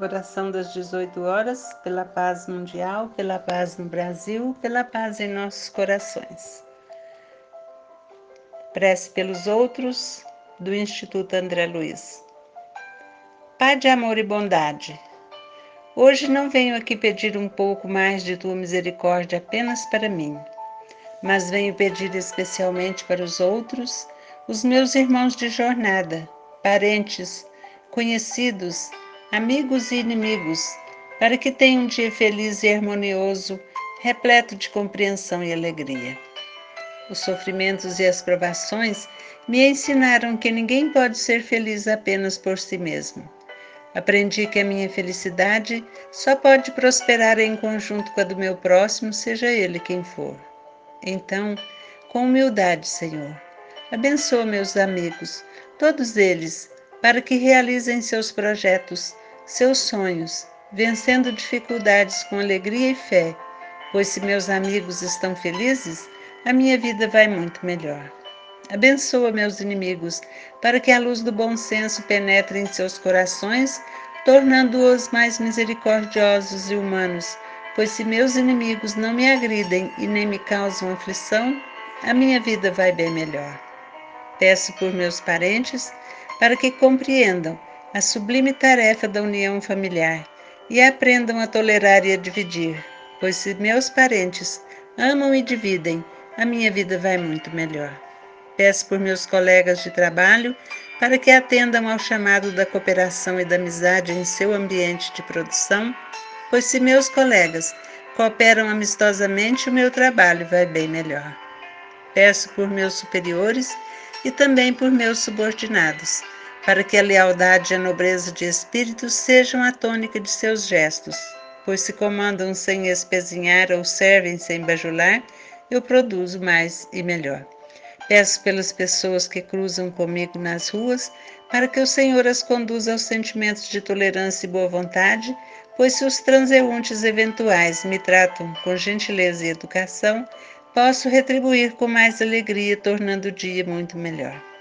Oração das 18 horas, pela paz mundial, pela paz no Brasil, pela paz em nossos corações. Prece pelos outros, do Instituto André Luiz. Pai de amor e bondade, hoje não venho aqui pedir um pouco mais de tua misericórdia apenas para mim, mas venho pedir especialmente para os outros, os meus irmãos de jornada, parentes, conhecidos, amigos e inimigos, para que tenham um dia feliz e harmonioso, repleto de compreensão e alegria. Os sofrimentos e as provações me ensinaram que ninguém pode ser feliz apenas por si mesmo. Aprendi que a minha felicidade só pode prosperar em conjunto com a do meu próximo, seja ele quem for. Então, com humildade, Senhor, abençoa meus amigos, todos eles, para que realizem seus projetos seus sonhos, vencendo dificuldades com alegria e fé, pois se meus amigos estão felizes, a minha vida vai muito melhor. Abençoa meus inimigos, para que a luz do bom senso penetre em seus corações, tornando-os mais misericordiosos e humanos, pois se meus inimigos não me agridem e nem me causam aflição, a minha vida vai bem melhor. Peço por meus parentes para que compreendam a sublime tarefa da união familiar e aprendam a tolerar e a dividir, pois se meus parentes amam e dividem, a minha vida vai muito melhor. Peço por meus colegas de trabalho para que atendam ao chamado da cooperação e da amizade em seu ambiente de produção, pois se meus colegas cooperam amistosamente, o meu trabalho vai bem melhor. Peço por meus superiores e também por meus subordinados para que a lealdade e a nobreza de espírito sejam a tônica de seus gestos, pois se comandam sem espezinhar ou servem sem bajular, eu produzo mais e melhor. Peço pelas pessoas que cruzam comigo nas ruas, para que o Senhor as conduza aos sentimentos de tolerância e boa vontade, pois se os transeuntes eventuais me tratam com gentileza e educação, posso retribuir com mais alegria, tornando o dia muito melhor.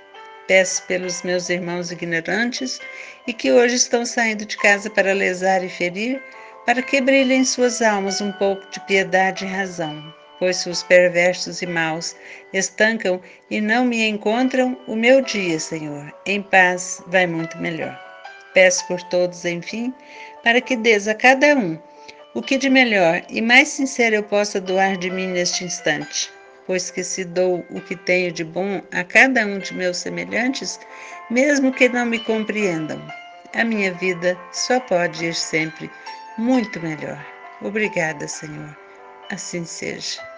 Peço pelos meus irmãos ignorantes e que hoje estão saindo de casa para lesar e ferir, para que brilhe em suas almas um pouco de piedade e razão. Pois se os perversos e maus estancam e não me encontram, o meu dia, Senhor, em paz vai muito melhor. Peço por todos, enfim, para que des a cada um o que de melhor e mais sincero eu possa doar de mim neste instante pois que se dou o que tenho de bom a cada um de meus semelhantes, mesmo que não me compreendam, a minha vida só pode ir sempre muito melhor. Obrigada, Senhor. Assim seja.